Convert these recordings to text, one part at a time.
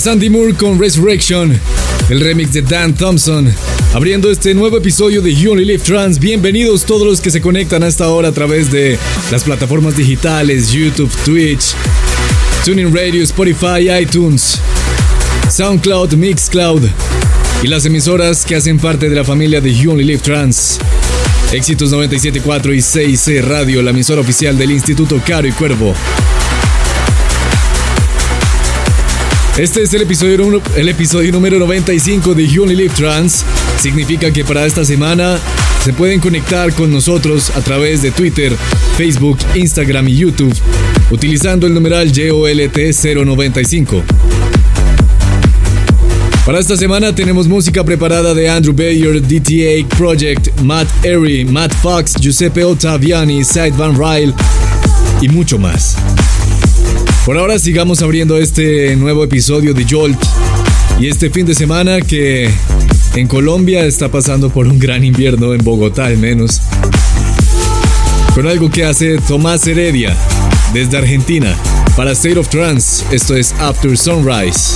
Es Andy Moore con Resurrection, el remix de Dan Thompson. Abriendo este nuevo episodio de You Only Live Trans, bienvenidos todos los que se conectan a esta hora a través de las plataformas digitales, YouTube, Twitch, Tuning Radio, Spotify, iTunes, SoundCloud, Mixcloud y las emisoras que hacen parte de la familia de You Only Live Trans. Éxitos 97.4 y 6C Radio, la emisora oficial del Instituto Caro y Cuervo. Este es el episodio, número 95 de You Live Trans. Significa que para esta semana se pueden conectar con nosotros a través de Twitter, Facebook, Instagram y YouTube utilizando el numeral JOLT095. Para esta semana tenemos música preparada de Andrew Bayer, DTA Project, Matt Airy, Matt Fox, Giuseppe Ottaviani, Sid Van Ryle y mucho más. Por ahora sigamos abriendo este nuevo episodio de Jolt y este fin de semana que en Colombia está pasando por un gran invierno, en Bogotá al menos. Con algo que hace Tomás Heredia desde Argentina para State of Trance, esto es After Sunrise.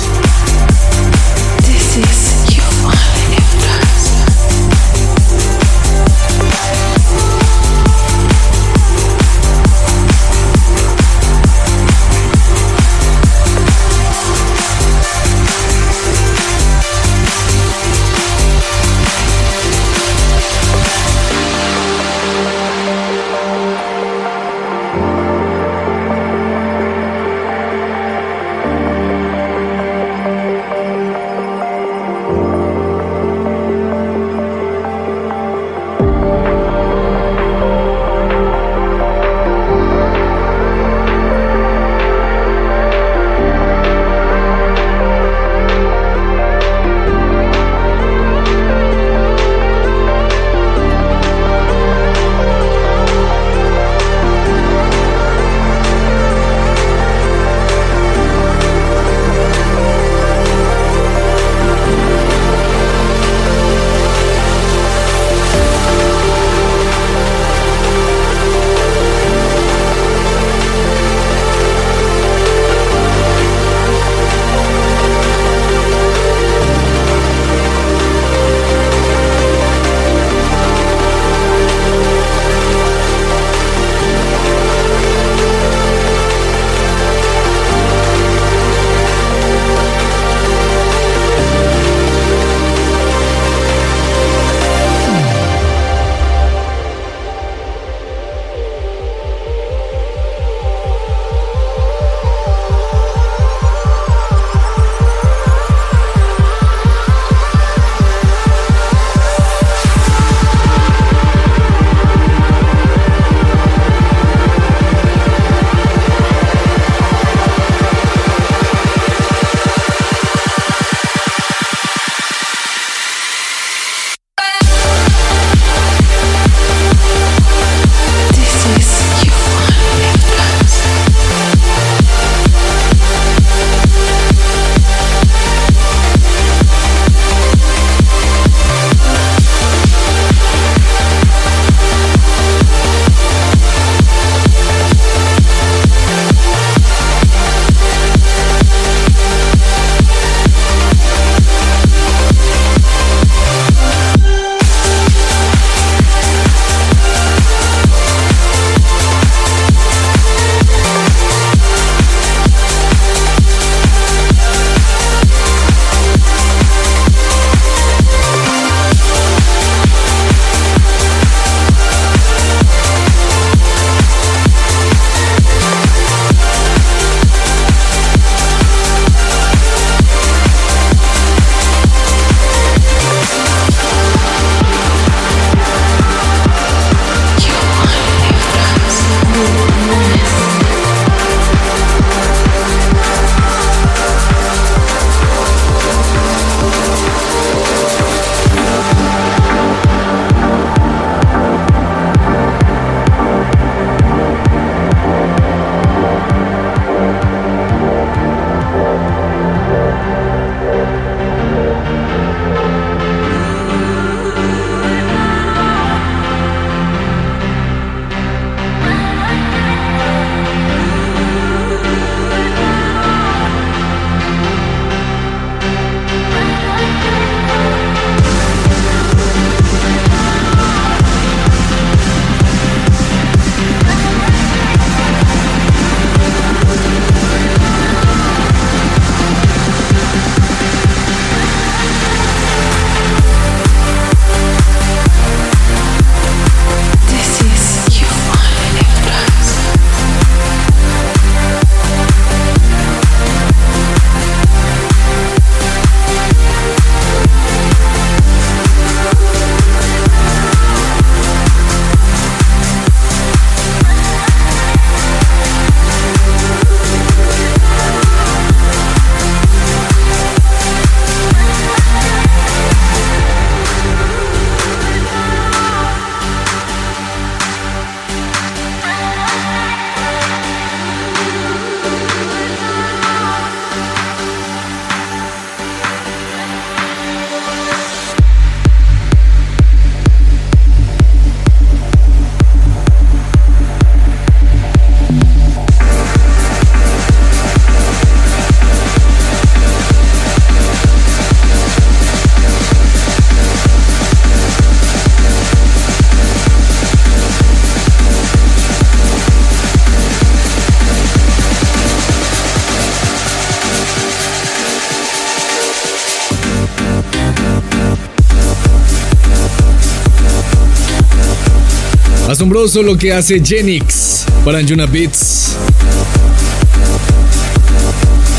Asombroso lo que hace Genix para Anjuna Beats.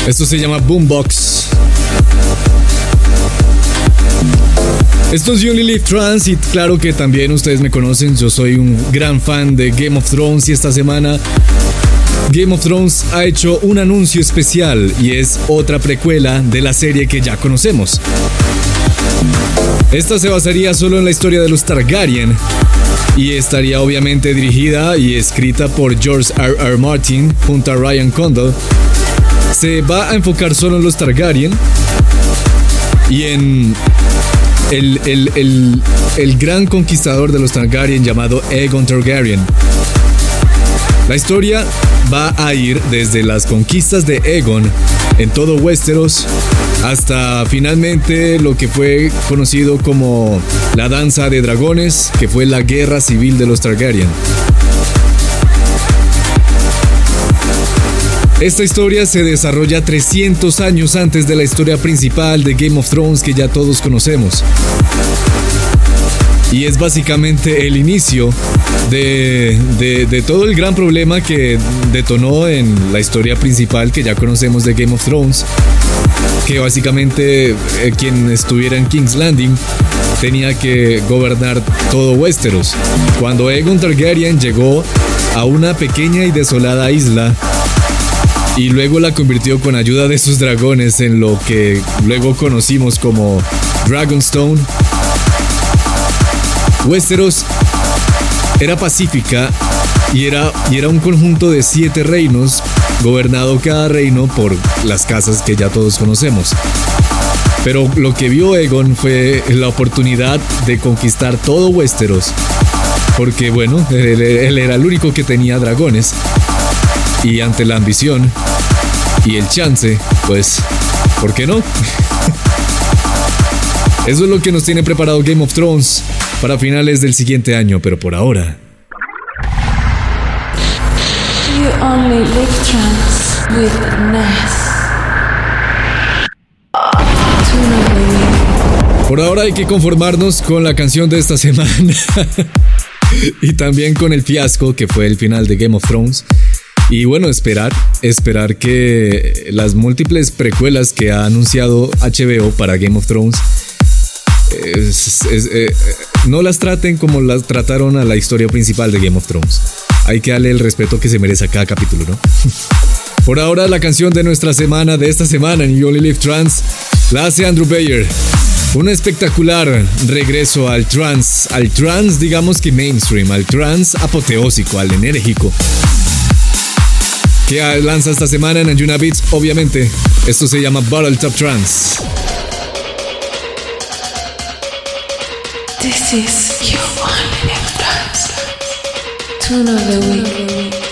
Esto se llama Boombox. Esto es Only Live Trans y claro que también ustedes me conocen, yo soy un gran fan de Game of Thrones y esta semana Game of Thrones ha hecho un anuncio especial y es otra precuela de la serie que ya conocemos. Esta se basaría solo en la historia de los Targaryen y estaría obviamente dirigida y escrita por George R. R. Martin junto a Ryan Condal. Se va a enfocar solo en los Targaryen y en el, el gran conquistador de los Targaryen llamado Aegon Targaryen. La historia va a ir desde las conquistas de Aegon en todo Westeros hasta finalmente lo que fue conocido como la danza de dragones, que fue la guerra civil de los Targaryen. Esta historia se desarrolla 300 años antes de la historia principal de Game of Thrones que ya todos conocemos. Y es básicamente el inicio de, de, todo el gran problema que detonó en la historia principal que ya conocemos de Game of Thrones. Que básicamente eh, quien estuviera en King's Landing tenía que gobernar todo Westeros. Cuando Aegon Targaryen llegó a una pequeña y desolada isla y luego la convirtió con ayuda de sus dragones en lo que luego conocimos como Dragonstone, Westeros era pacífica y era, y era un conjunto de siete reinos, gobernado cada reino por las casas que ya todos conocemos. Pero lo que vio Egon fue la oportunidad de conquistar todo Westeros. Porque bueno, él, era el único que tenía dragones. Y ante la ambición y el chance, pues, ¿por qué no? Eso es lo que nos tiene preparado Game of Thrones para finales del siguiente año, pero por ahora. Por ahora hay que conformarnos con la canción de esta semana y también con el fiasco que fue el final de Game of Thrones. Y bueno, esperar, esperar que las múltiples precuelas que ha anunciado HBO para Game of Thrones eh, no las traten como las trataron a la historia principal de Game of Thrones. Hay que darle el respeto que se merece a cada capítulo, ¿no? Por ahora, la canción de nuestra semana, de esta semana en You Only Live Trans, la hace Andrew Bayer. Un espectacular regreso al trans, al trans digamos que mainstream, al trans apoteósico, al enérgico. Que lanza esta semana en Anjuna Beats, obviamente. Esto se llama Battle Top Trance. This is your one only dance. Tune of the week.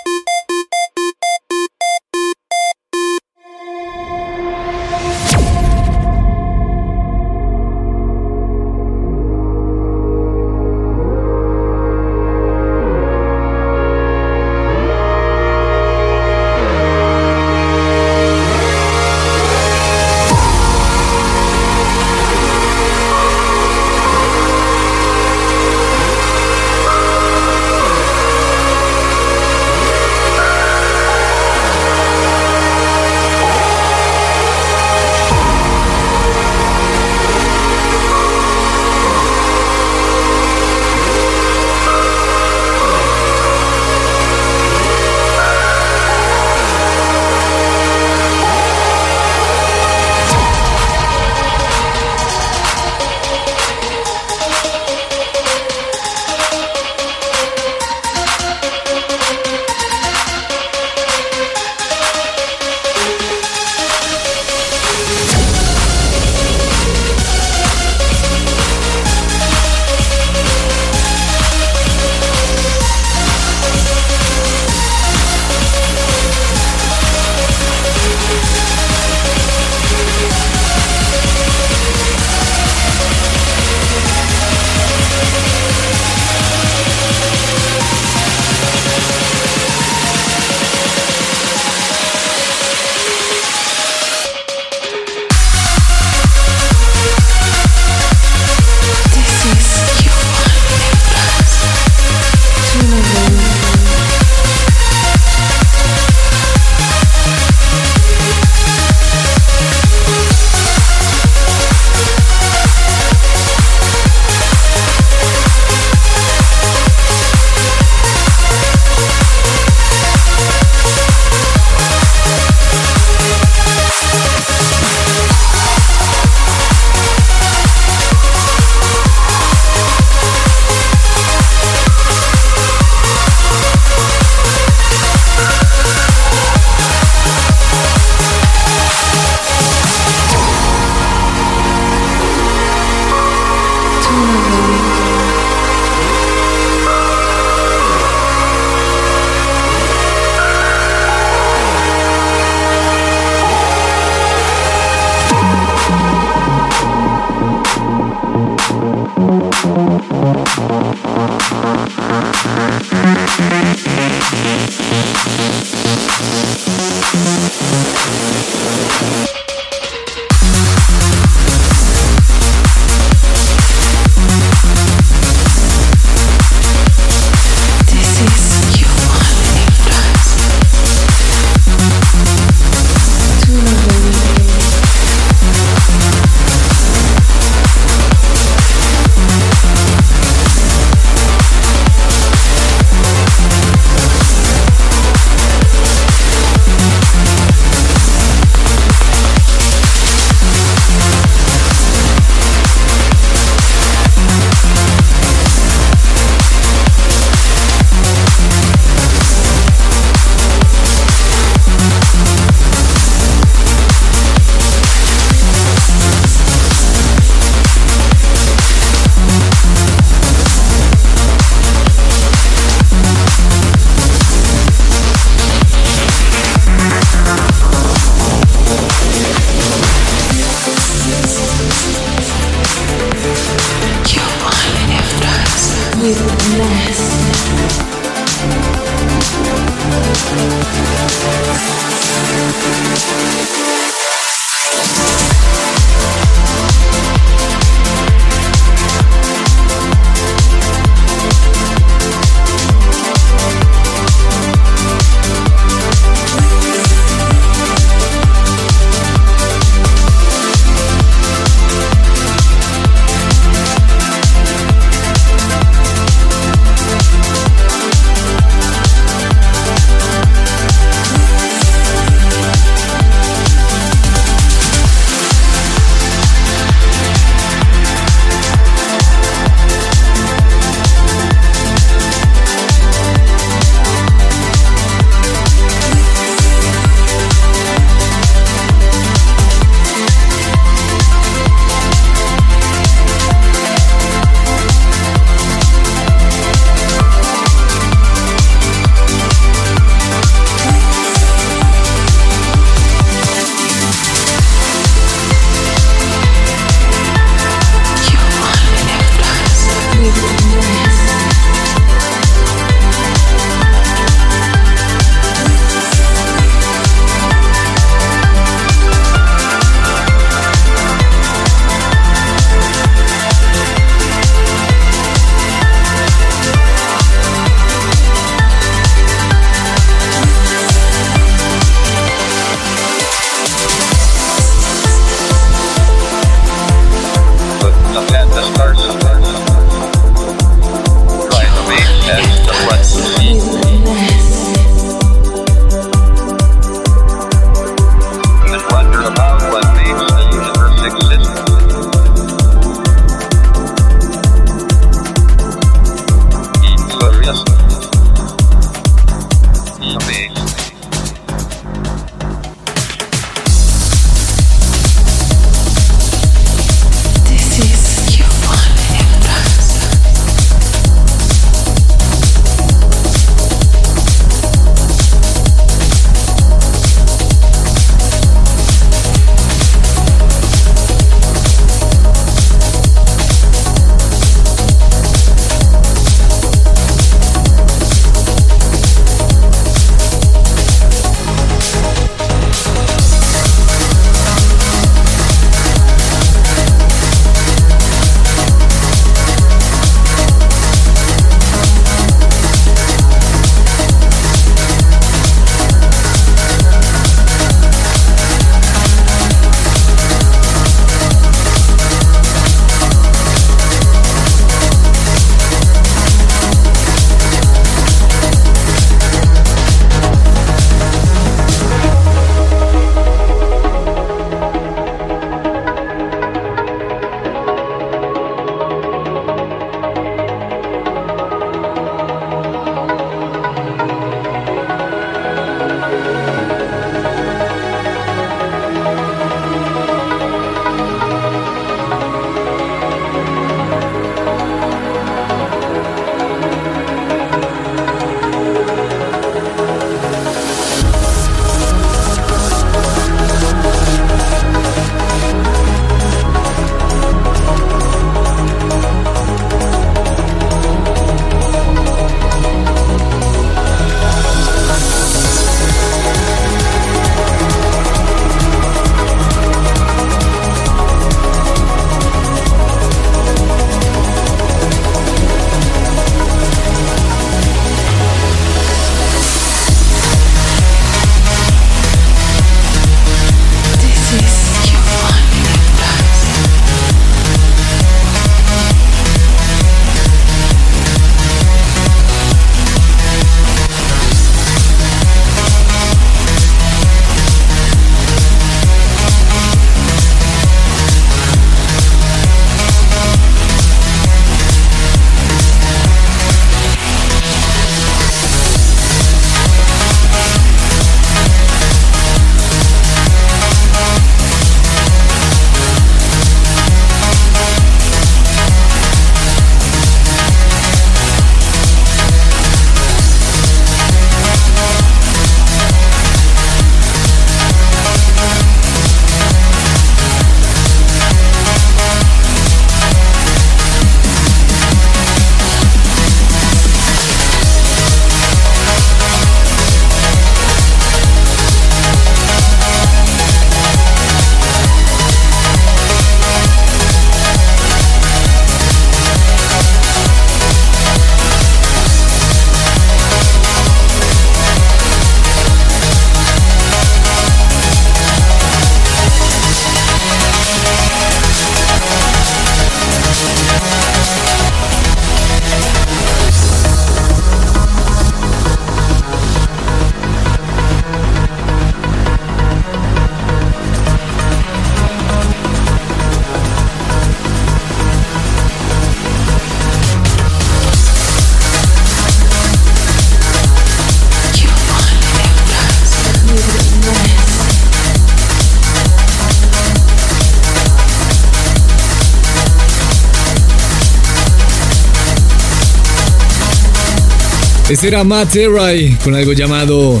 Era Matt Eray con algo llamado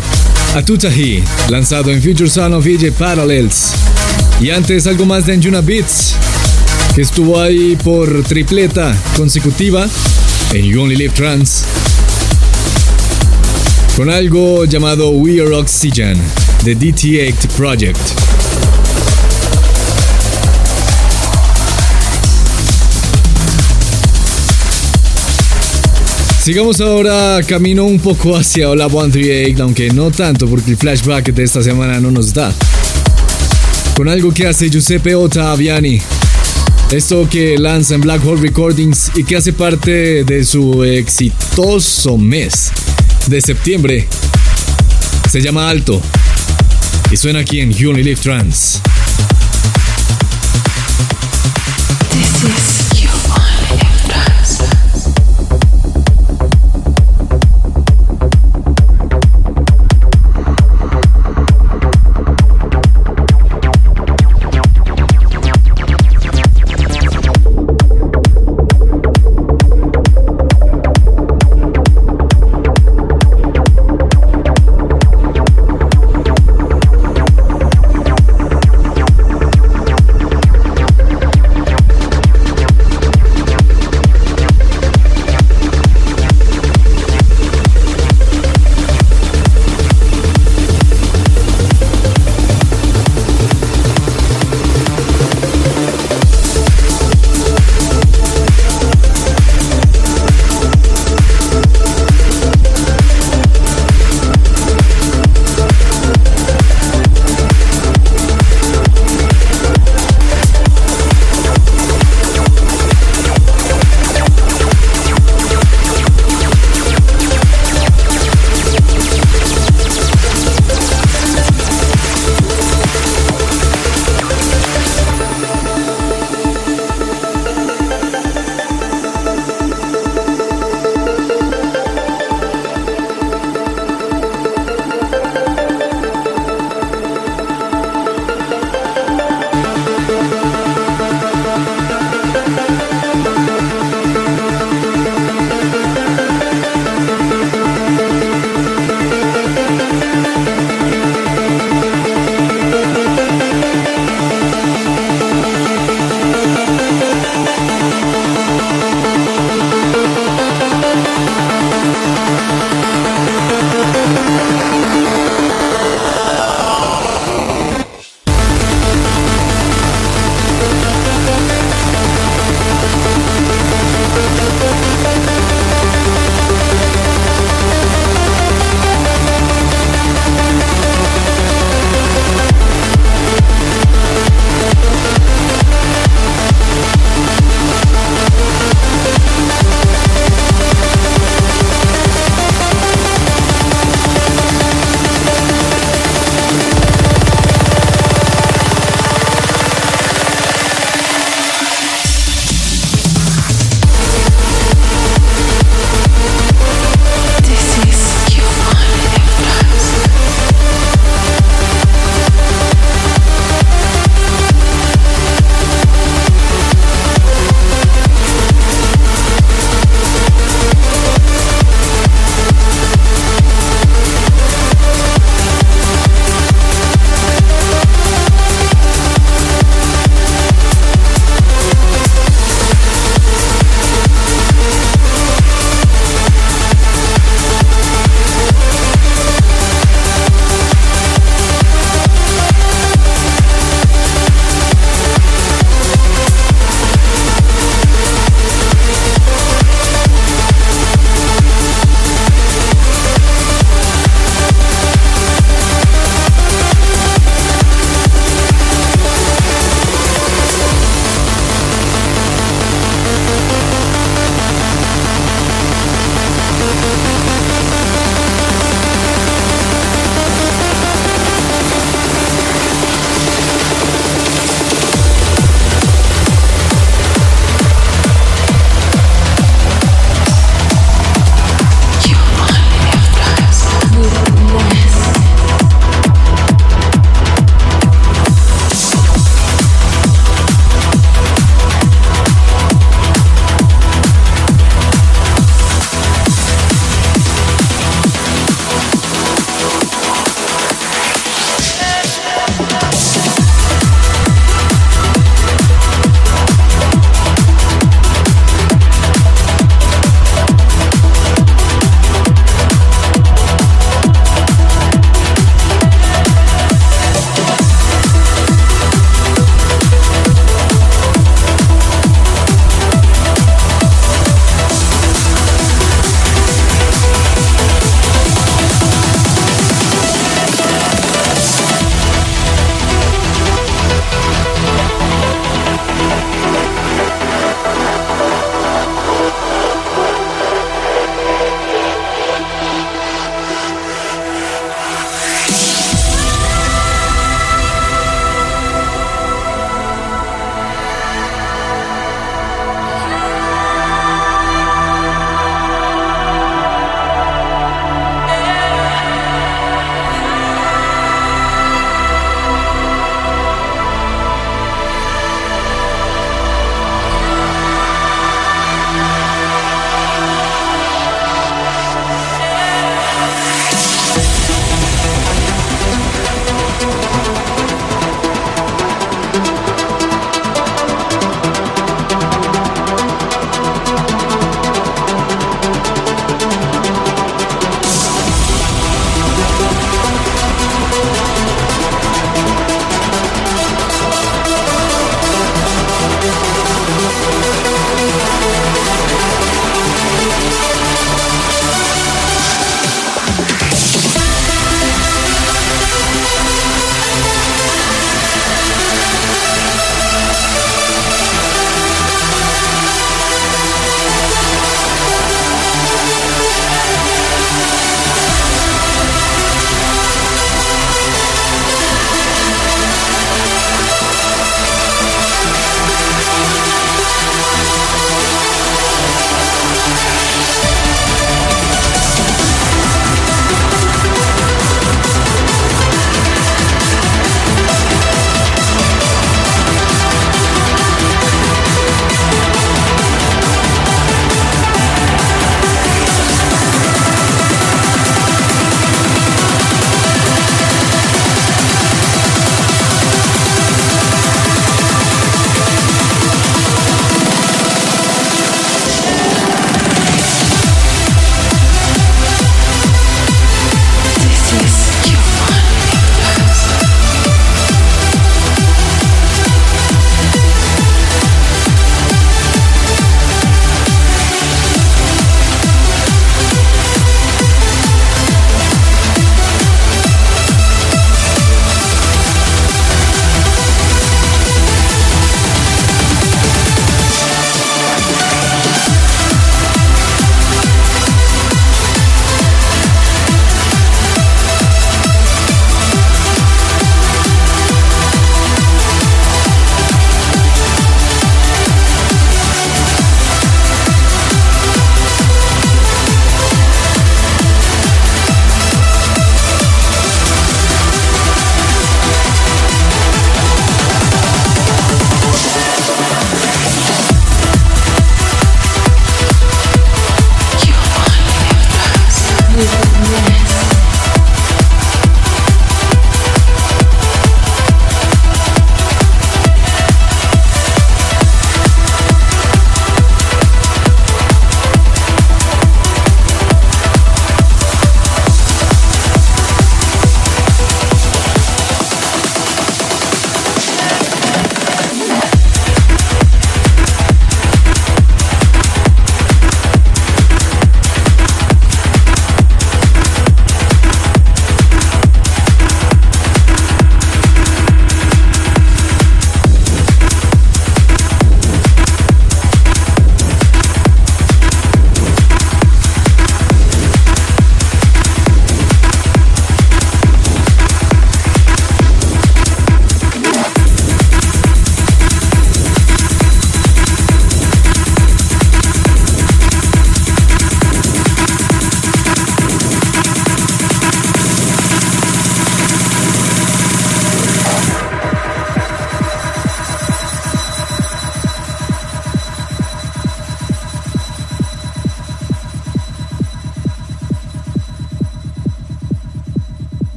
Atutahi, lanzado en Future Son of EJ Parallels. Y antes algo más de Anjuna Beats, que estuvo ahí por tripleta consecutiva en You Only Live Trans. Con algo llamado We Are Oxygen de DT8 Project. Sigamos ahora camino un poco hacia Hola 138, aunque no tanto porque el flashback de esta semana no nos da. Con algo que hace Giuseppe Ottaviani. Esto que lanza en Black Hole Recordings y que hace parte de su exitoso mes de septiembre. Se llama Alto y suena aquí en You Live Trans. This is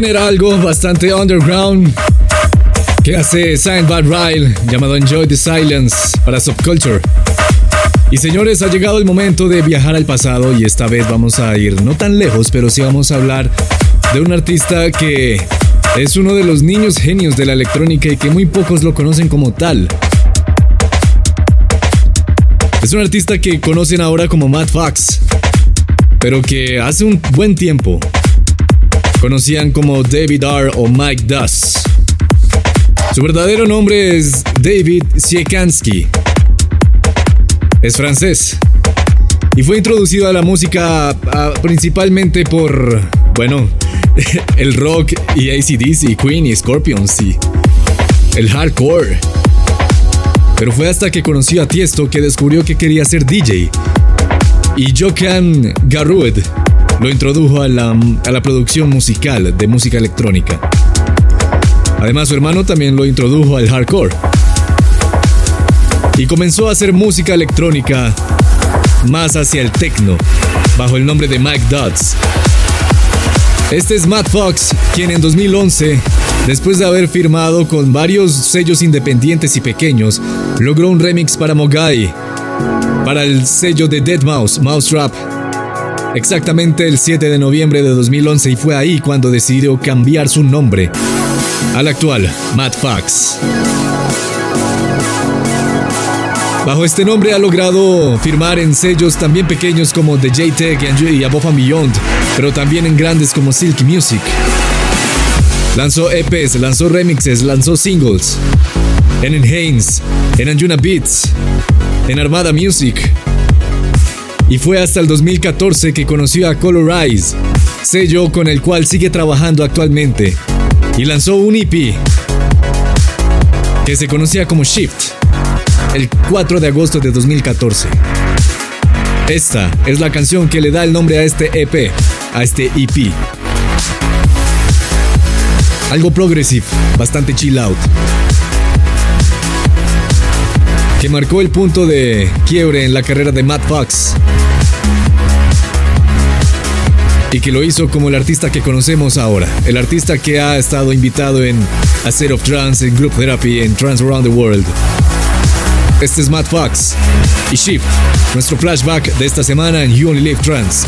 Bien, era algo bastante underground que hace Signed Bad Ryle llamado Enjoy the Silence para Subculture. Y señores, ha llegado el momento de viajar al pasado y esta vez vamos a ir no tan lejos, pero sí vamos a hablar de un artista que es uno de los niños genios de la electrónica y que muy pocos lo conocen como tal. Es un artista que conocen ahora como Matt Fox, pero que hace un buen tiempo conocían como David R. o Mike Duss. Su verdadero nombre es David Siekansky. Es francés. Y fue introducido a la música principalmente por, bueno, el rock y ACDC, Queen y Scorpions y el hardcore. Pero fue hasta que conoció a Tiesto que descubrió que quería ser DJ. Y Jokan Garrued lo introdujo a la, a la producción musical de música electrónica. Además, su hermano también lo introdujo al hardcore. Y comenzó a hacer música electrónica más hacia el techno, bajo el nombre de Mike Dodds. Este es Matt Fox, quien en 2011, después de haber firmado con varios sellos independientes y pequeños, logró un remix para Mogai, para el sello de Dead Mouse, Mouse Trap, exactamente el 7 de noviembre de 2011 y fue ahí cuando decidió cambiar su nombre al actual Matt Fox. Bajo este nombre ha logrado firmar en sellos también pequeños como The J-Tech y Above and Beyond, pero también en grandes como Silk Music. Lanzó EPs, lanzó remixes, lanzó singles. En Haynes, en Anjuna Beats, en Armada Music, y fue hasta el 2014 que conoció a Colorize, sello con el cual sigue trabajando actualmente, y lanzó un EP que se conocía como Shift el 4 de agosto de 2014. Esta es la canción que le da el nombre a este EP, a este EP. Algo progressive, bastante chill out. Que marcó el punto de quiebre en la carrera de Matt Fox y que lo hizo como el artista que conocemos ahora, el artista que ha estado invitado en A Set of Trance, en Group Therapy, en Trans Around the World. Este es Matt Fox y Shift, nuestro flashback de esta semana en You Only Live Trance.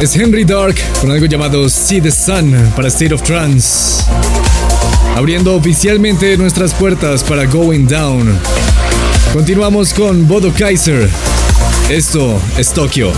Es Henry Dark con algo llamado See the Sun para State of Trance. Abriendo oficialmente nuestras puertas para Going Down. Continuamos con Bodo Kaiser. Esto es Tokio.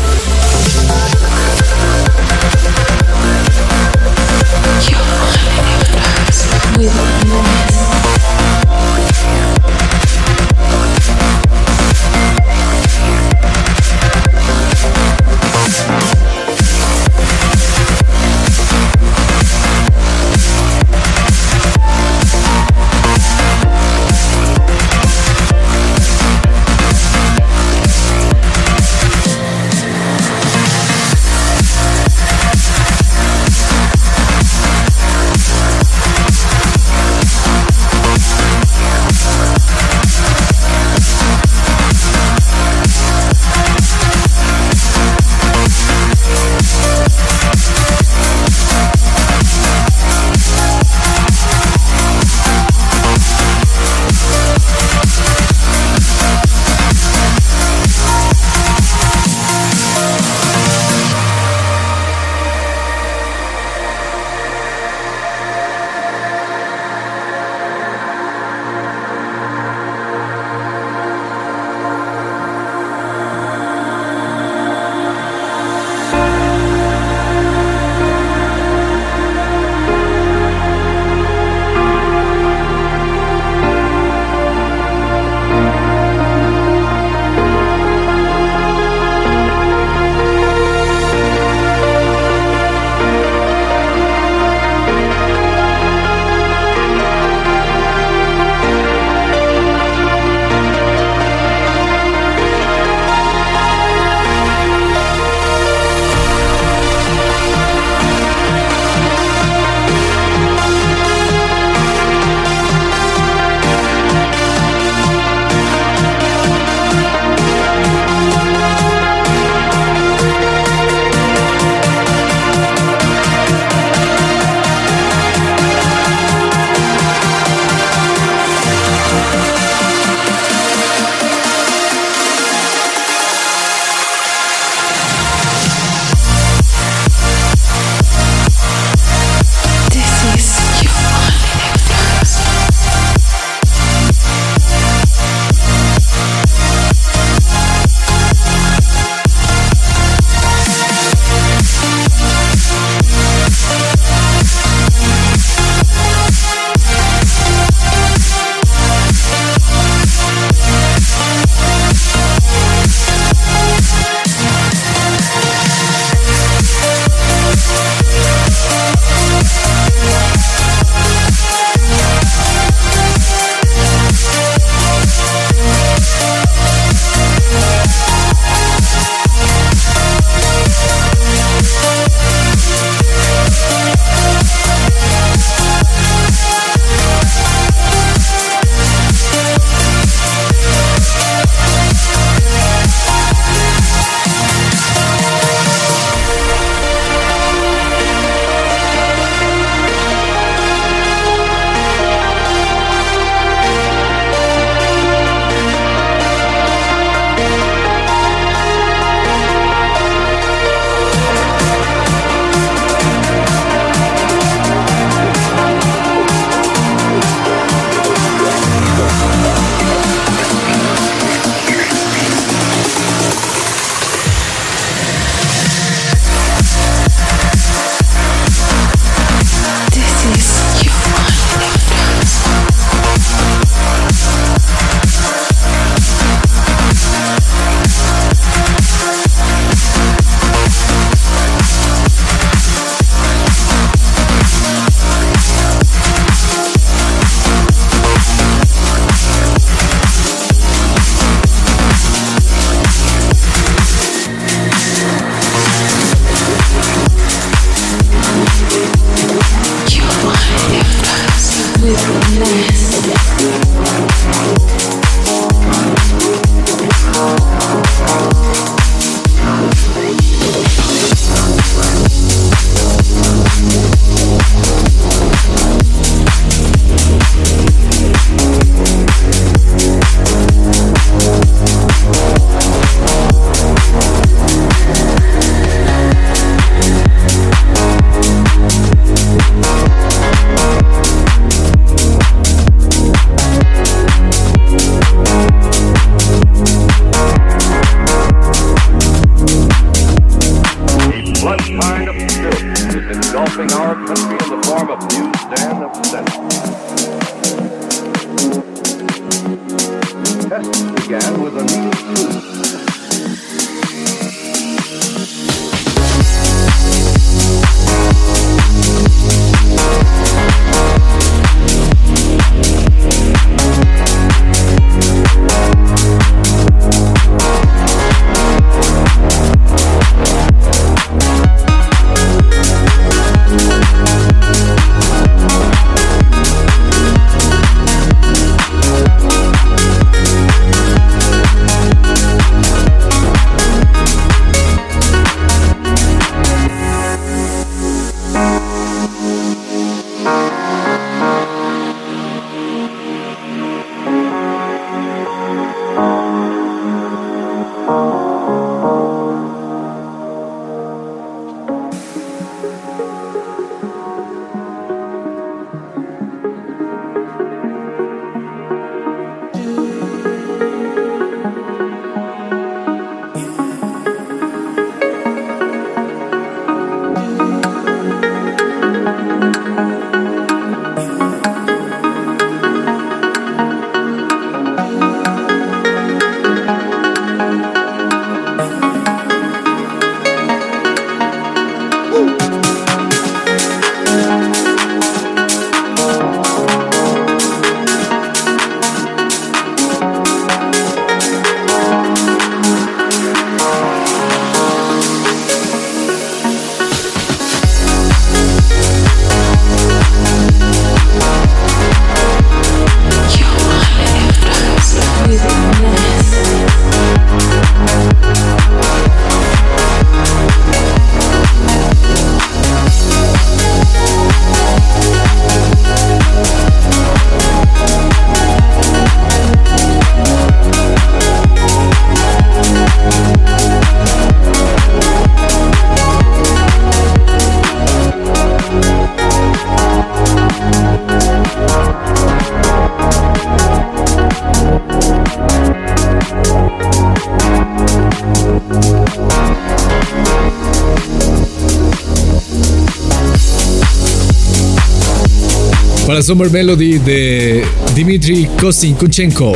Para Summer Melody de Dmitry Kosinkuchenko.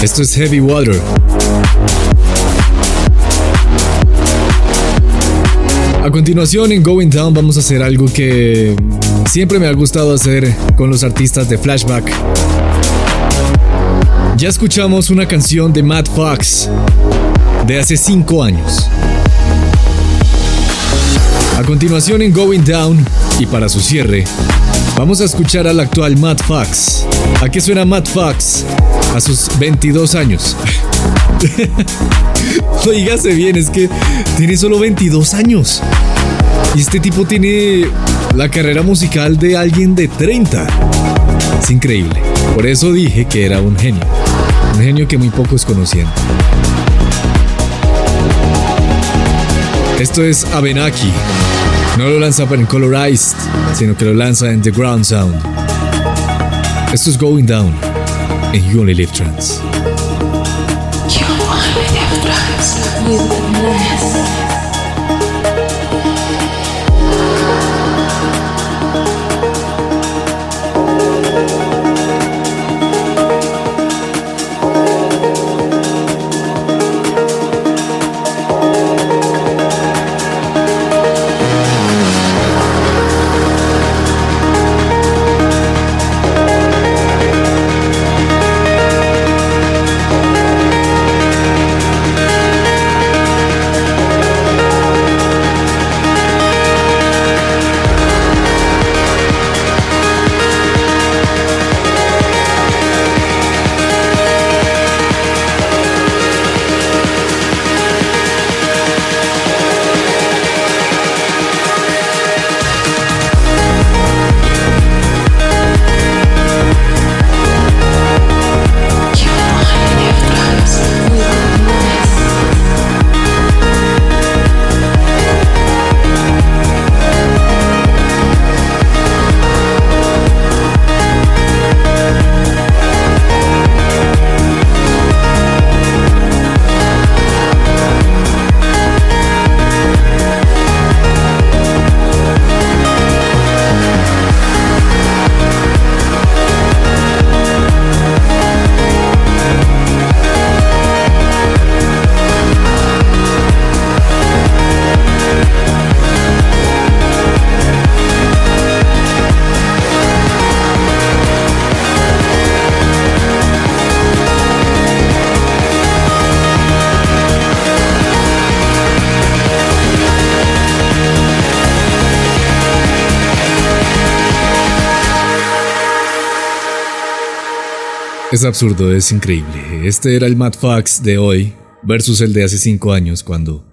Esto es Heavy Water. A continuación en Going Down vamos a hacer algo que siempre me ha gustado hacer con los artistas de Flashback. Ya escuchamos una canción de Matt Fox de hace 5 años. A continuación en Going Down y para su cierre, vamos a escuchar al actual Matt Fox. ¿A qué suena Matt Fox? A sus 22 años. Oígase bien, es que tiene solo 22 años. Y este tipo tiene la carrera musical de alguien de 30. Es increíble. Por eso dije que era un genio. Un genio que muy pocos conocían. Esto es Abenaki. No lo lanza en Colorized, sino que lo lanza en The Ground Sound. Esto es Going Down en You Only Live Trans. You only live trans Es absurdo, es increíble. Este era el Mad Fox de hoy versus el de hace 5 años cuando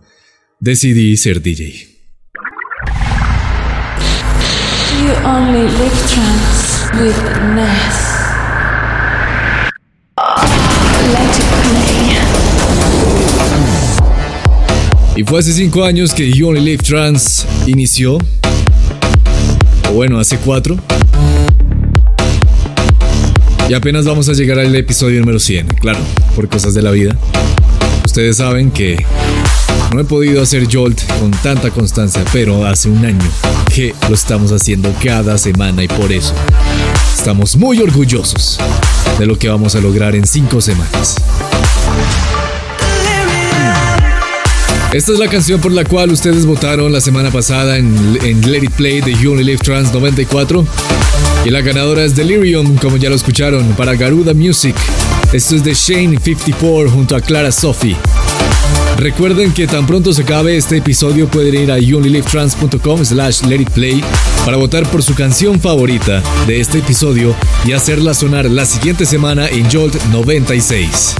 decidí ser DJ. You only live trance with Ness. Let it play. Y fue hace 5 años que You Only Live Trans inició. O bueno, hace 4. Y apenas vamos a llegar al episodio número 100, claro, por cosas de la vida. Ustedes saben que no he podido hacer Jolt con tanta constancia, pero hace un año que lo estamos haciendo cada semana y por eso estamos muy orgullosos de lo que vamos a lograr en 5 semanas. Esta es la canción por la cual ustedes votaron la semana pasada en, Let It Play de You Trans 94. Y la ganadora es Delirium, como ya lo escucharon, para Garuda Music. Esto es de Shane 54 junto a Clara Sophie. Recuerden que tan pronto se acabe este episodio pueden ir a youonlylivetrans.com slash let it play para votar por su canción favorita de este episodio y hacerla sonar la siguiente semana en Jolt 96.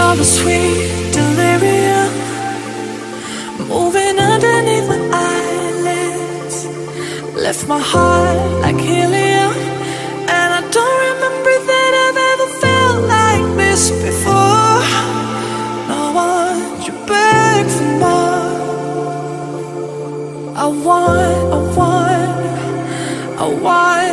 You're the sweet delirium moving underneath my eyelids. Left my heart like helium, and I don't remember that I've ever felt like this before. No one you beg for more. I want, I want, I want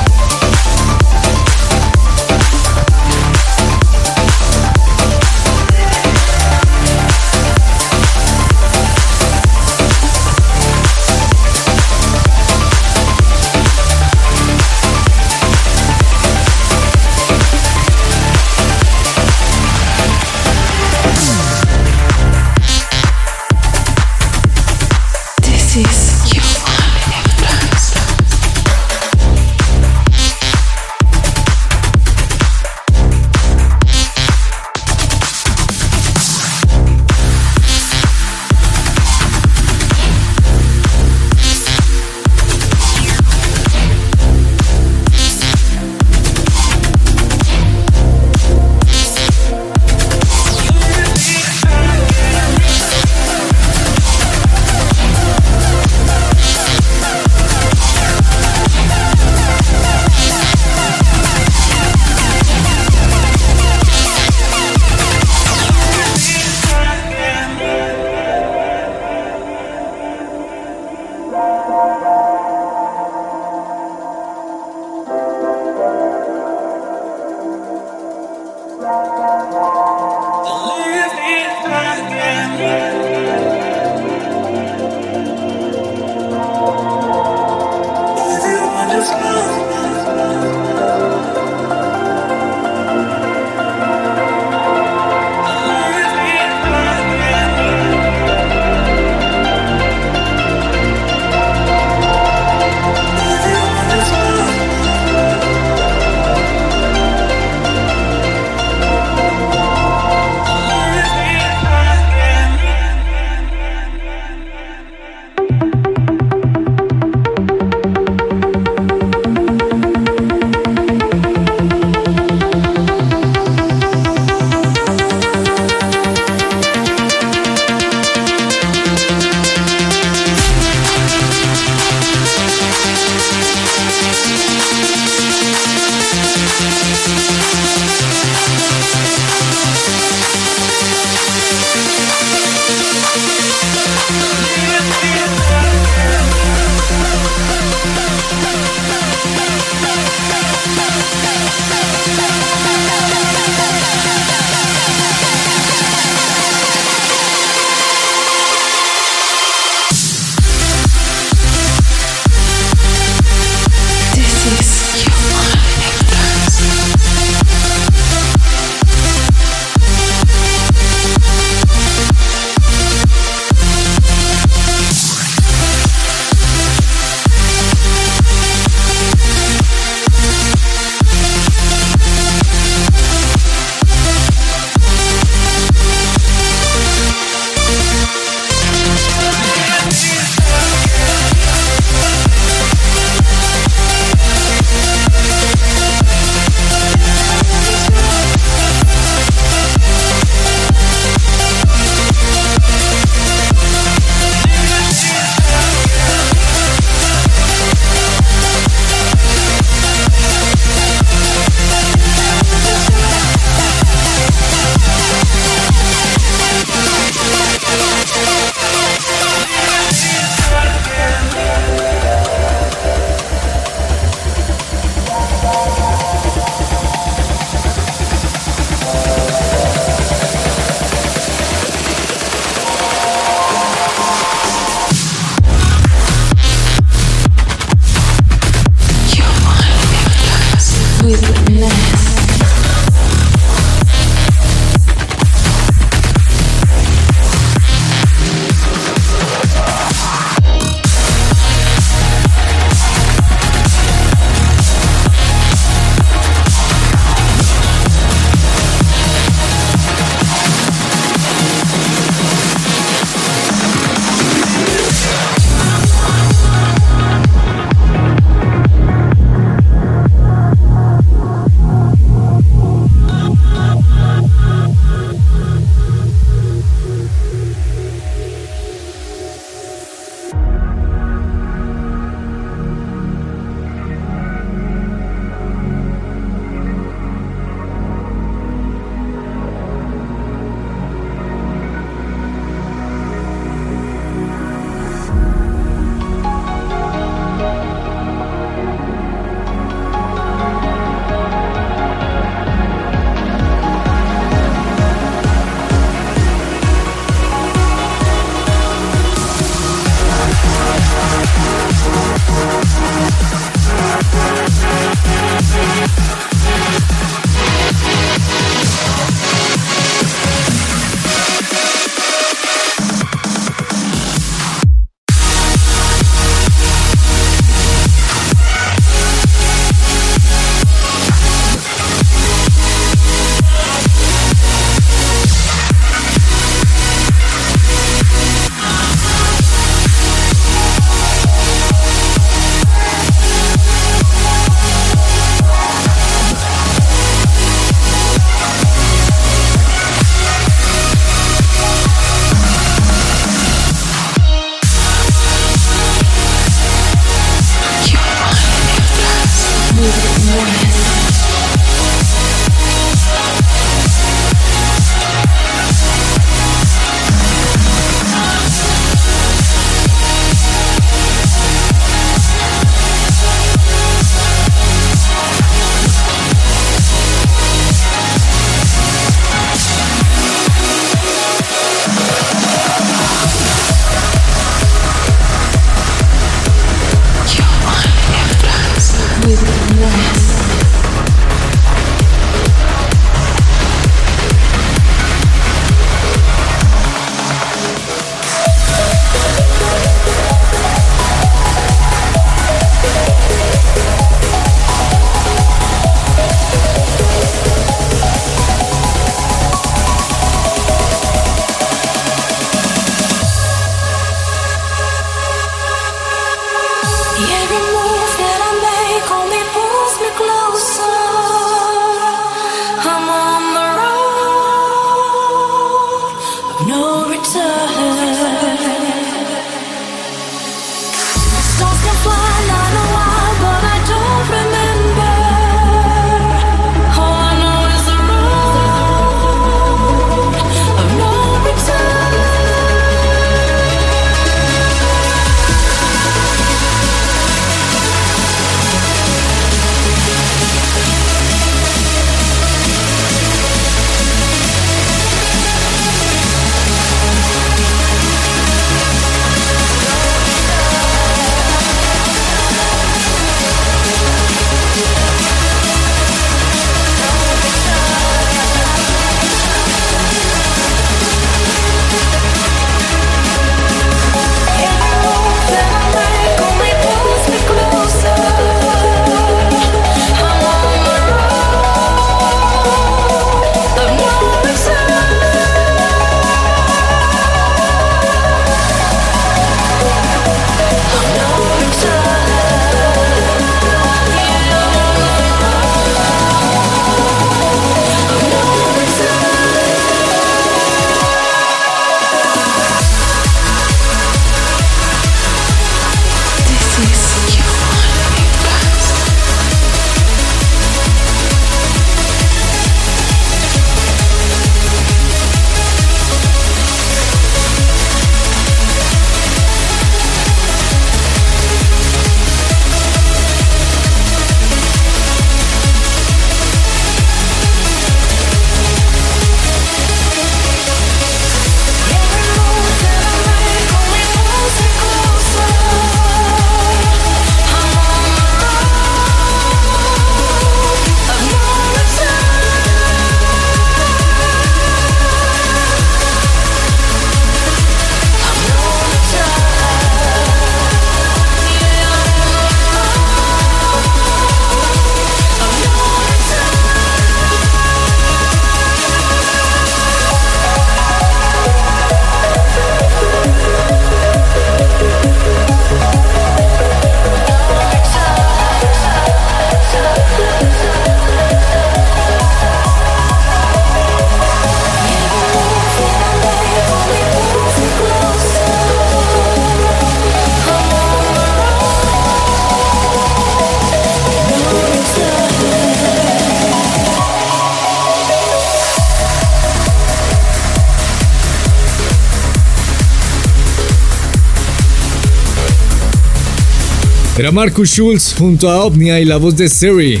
Marcus Schulz junto a Omnia y la voz de Siri.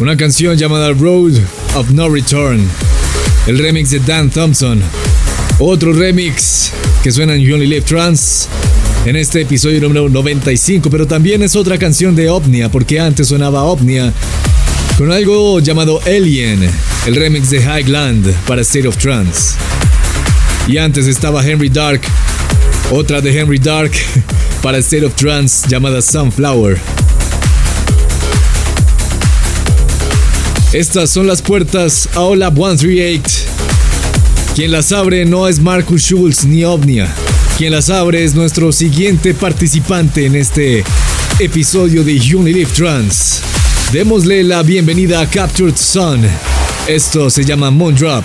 Una canción llamada Road of No Return. El remix de Dan Thompson. Otro remix que suena en You Only Live Trans en este episodio número 95, pero también es otra canción de Omnia, porque antes sonaba Omnia con algo llamado Alien, el remix de Highland para State of Trance. Y antes estaba Henry Dark, otra de Henry Dark para State of Trance llamada Sunflower. Estas son las puertas a Olab 138. Quien las abre no es Marcus Schulz ni Omnia. Quien las abre es nuestro siguiente participante en este episodio de Unilive Trance. Démosle la bienvenida a Captured Sun. Esto se llama Moon Drop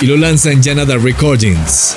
y lo lanza en Janada Recordings.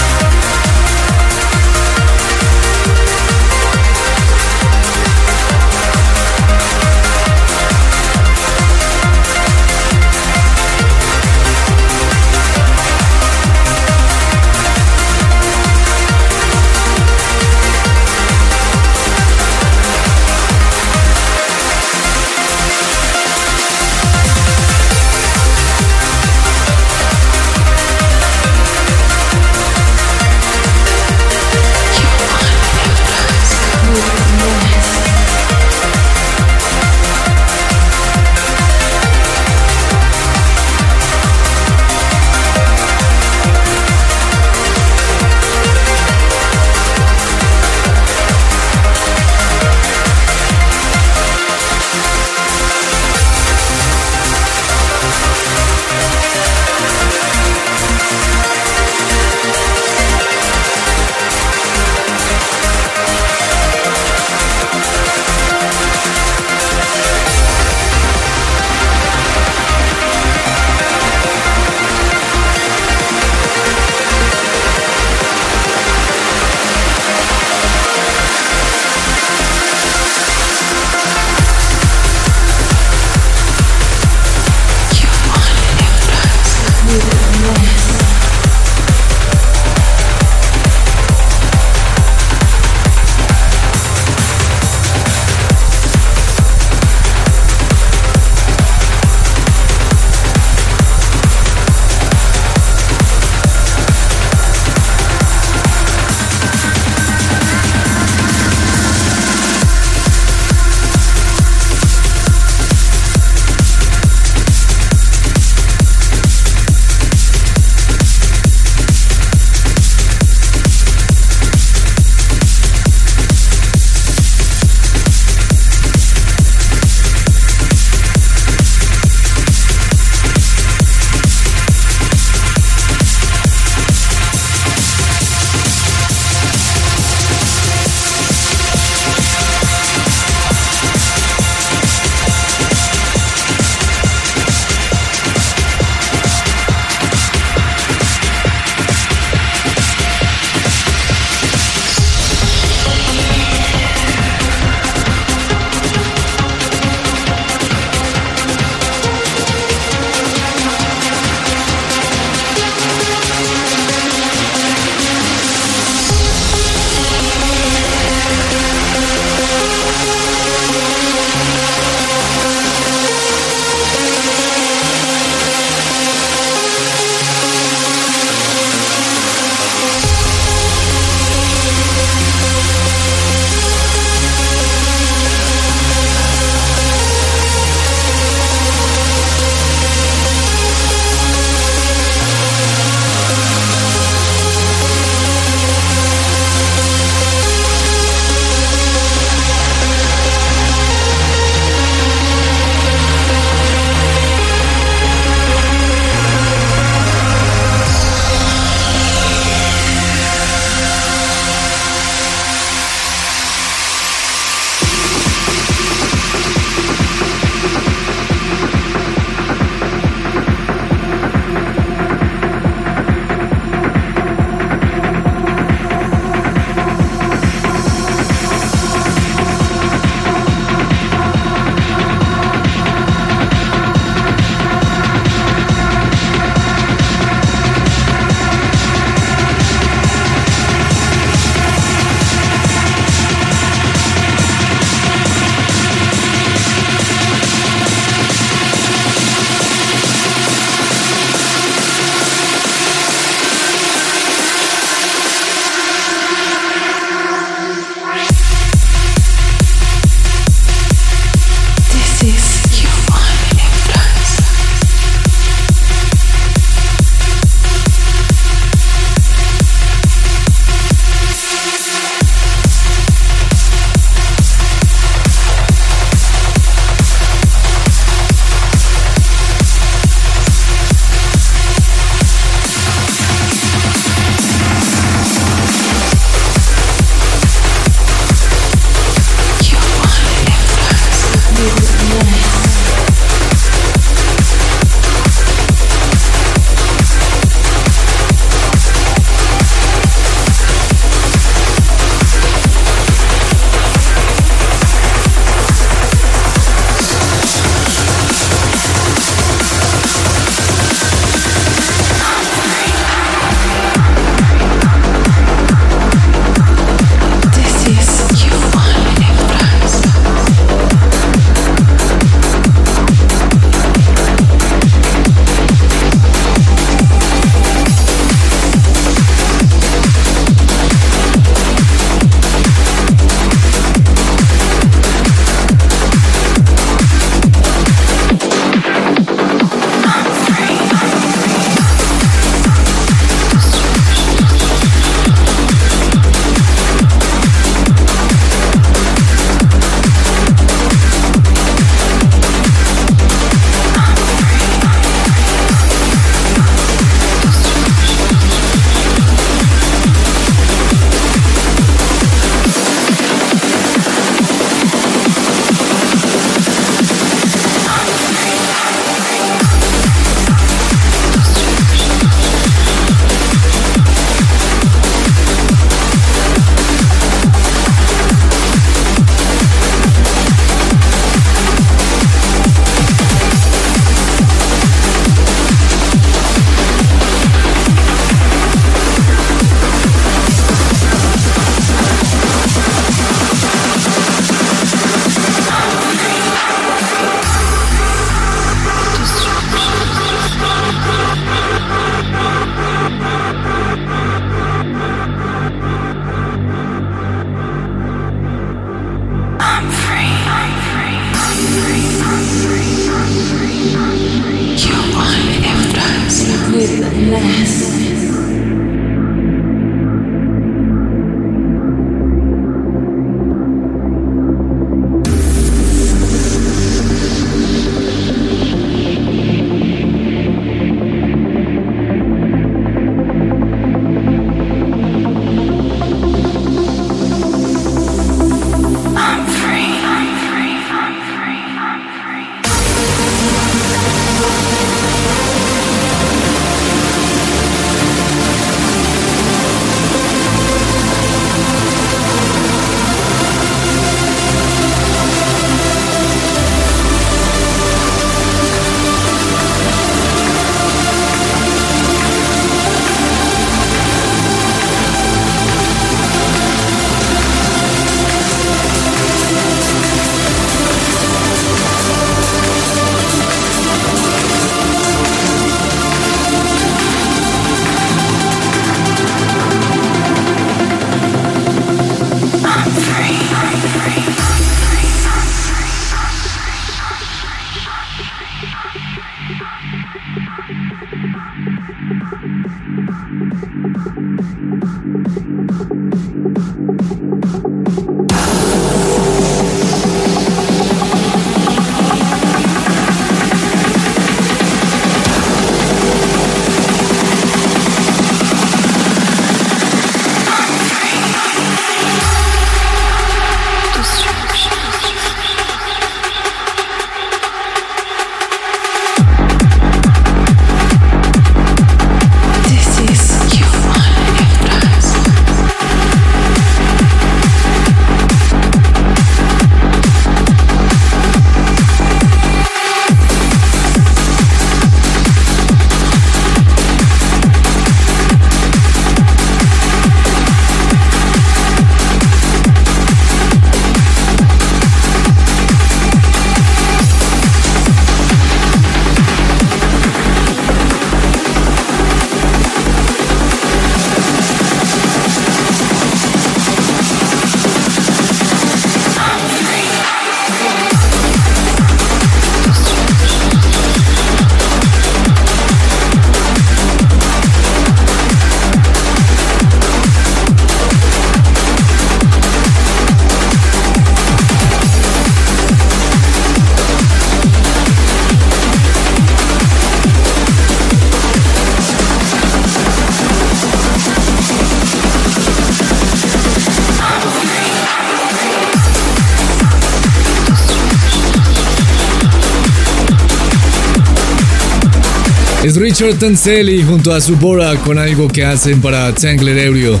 Es Richard Tanselli junto a su Bora con algo que hacen para Tangler Eurio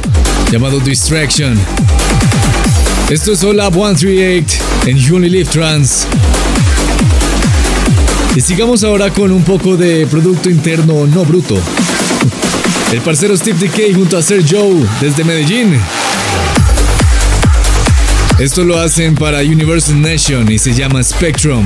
llamado Distraction. Esto es Hola 138 en Unilive Trans. Y sigamos ahora con un poco de producto interno no bruto. El parcero Steve DK junto a Sir Joe desde Medellín. Esto lo hacen para Universal Nation y se llama Spectrum.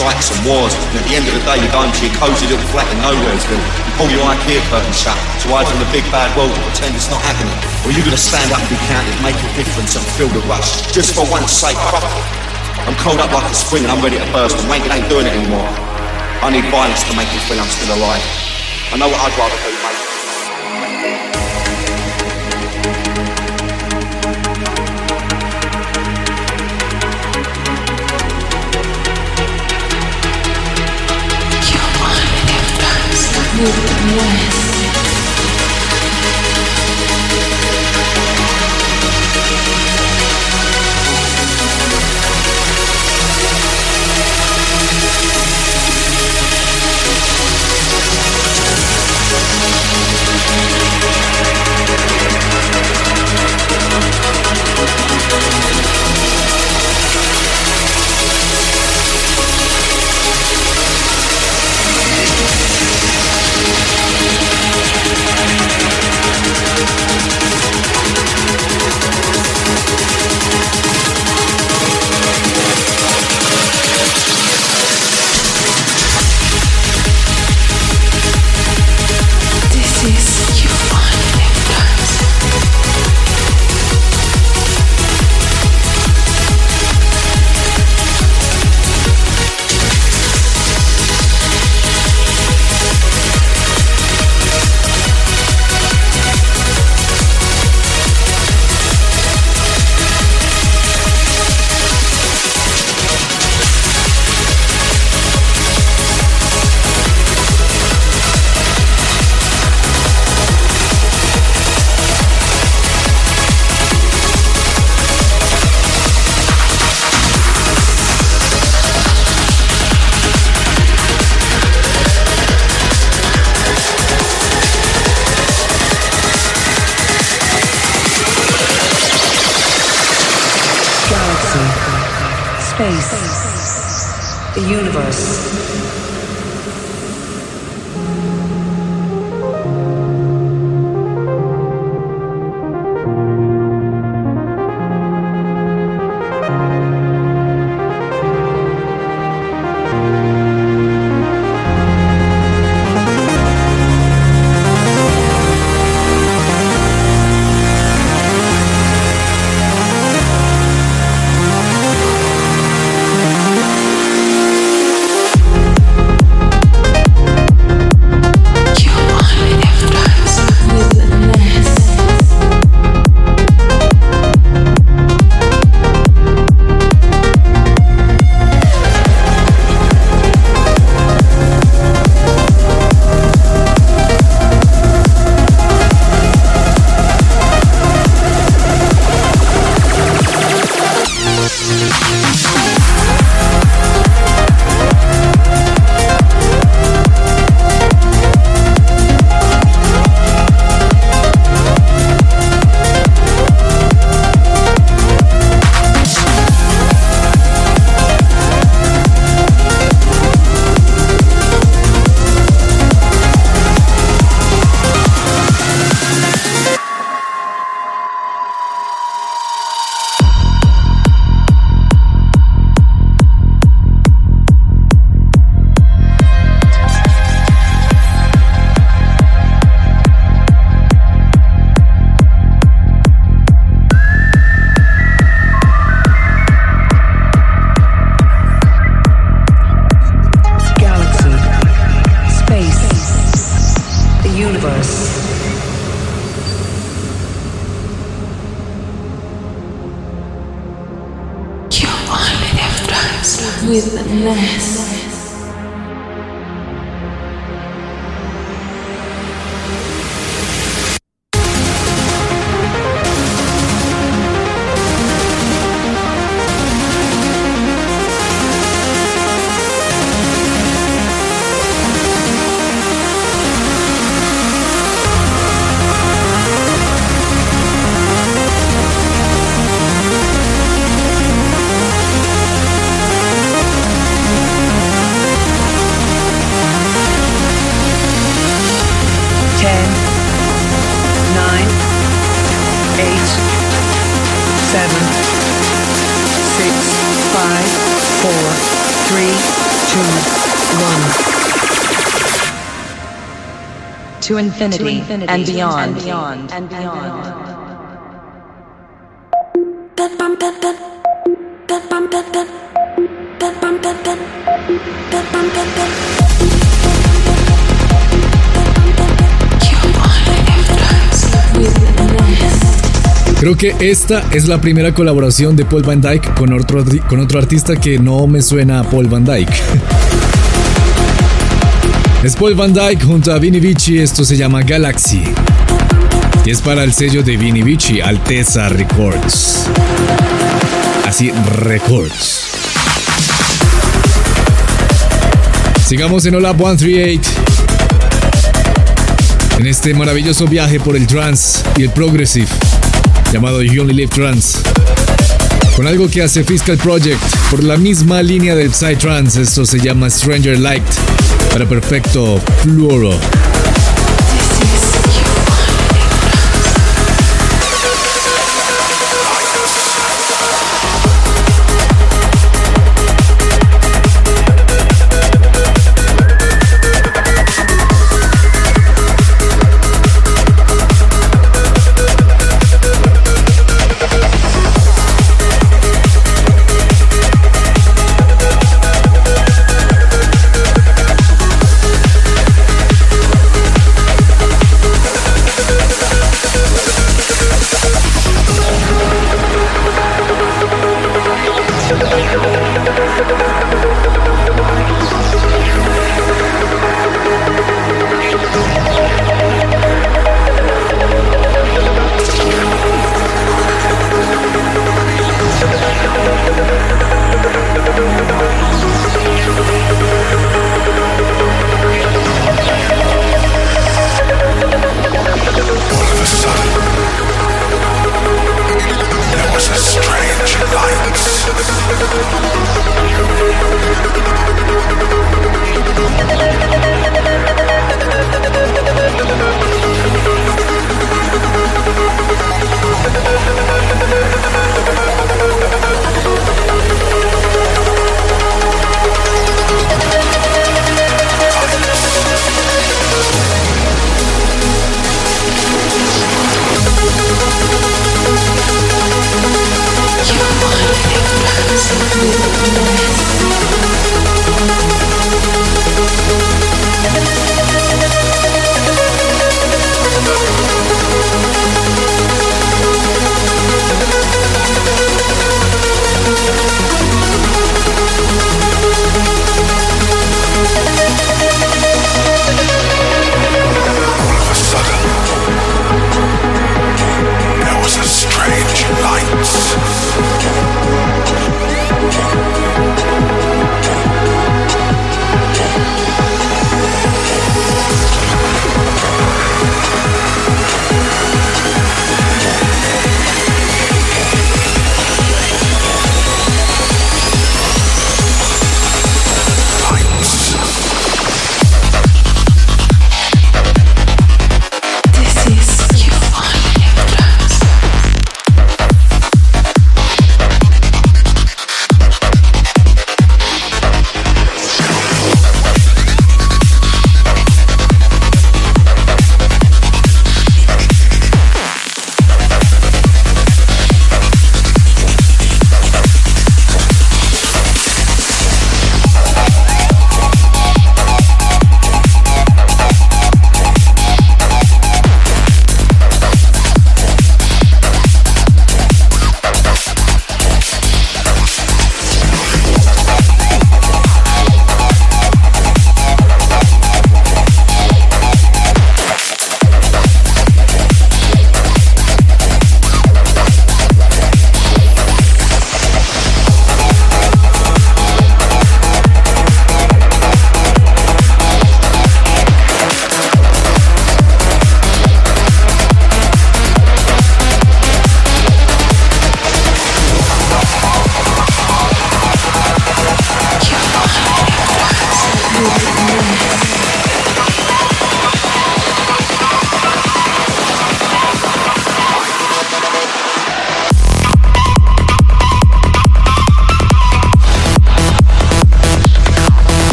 Strikes and wars. And at the end of the day, you're go into your cosy little flat in Nowheresville you pull your IKEA curtain shut to hide from the big bad world and pretend it's not happening. Or you're gonna stand up and be counted, make a difference and feel the rush. Just for once sake, fuck. I'm cold up like a spring and I'm ready to burst and wanking ain't doing it anymore. I need violence to make me feel I'm still alive. I know what I'd rather do, mate. With Ness. To infinity, and beyond. And beyond. And beyond. Creo que esta es la primera colaboración de Paul Van Dyke con otro, con otro artista que no me suena a Paul Van Dyke. es Paul Van Dyke junto a Vinny Vici, esto se llama Galaxy. Y es para el sello de Vinny Vici, Alteza Records. Así, Records. Sigamos en Olap 138. En este maravilloso viaje por el trance y el progressive llamado You Only Live Trance. Con algo que hace Fiscal Project por la misma línea del Psytrance, esto se llama Stranger Light para perfecto fluoro.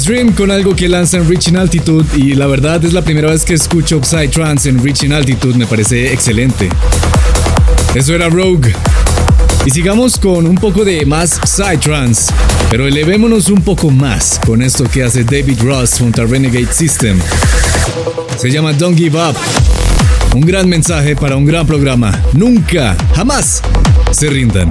Stream con algo que lanza en Reaching Altitude y la verdad es la primera vez que escucho Psytrance en Reaching Altitude, me parece excelente. Eso era Rogue. Y sigamos con un poco de más Psytrance, pero elevémonos un poco más con esto que hace David Ross junto a Renegade System. Se llama Don't Give Up. Un gran mensaje para un gran programa. Nunca, jamás se rindan.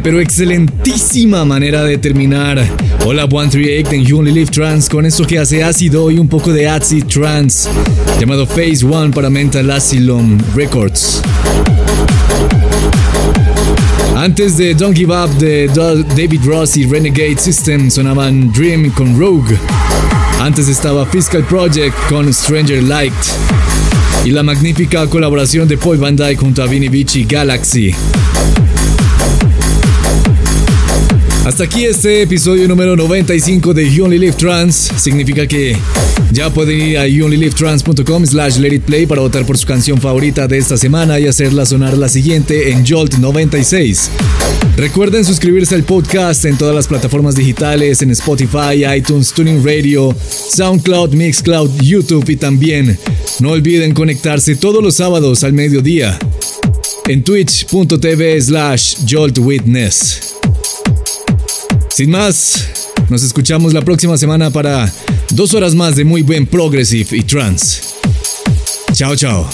Pero excelentísima manera de terminar. Hola 138 en You Only Live Trans con esto que hace ácido y un poco de acid trans llamado Phase One para Mental Asylum Records. Antes de Don't Give Up de David Ross y Renegade System sonaban Dream con Rogue. Antes estaba Fiscal Project con Stranger Light. Y la magnífica colaboración de Paul Van Dyke junto a Vinny Vici Galaxy. Hasta aquí este episodio número 95 de You Only Live Trans. Significa que ya pueden ir a youonlylivetrans.com slash let it play para votar por su canción favorita de esta semana y hacerla sonar la siguiente en Jolt 96. Recuerden suscribirse al podcast en todas las plataformas digitales, en Spotify, iTunes, Tuning Radio, SoundCloud, Mixcloud, YouTube y también no olviden conectarse todos los sábados al mediodía en twitch.tv slash joltwitness. Sin más, nos escuchamos la próxima semana para dos horas más de muy buen progressive y trance. Chao, chao.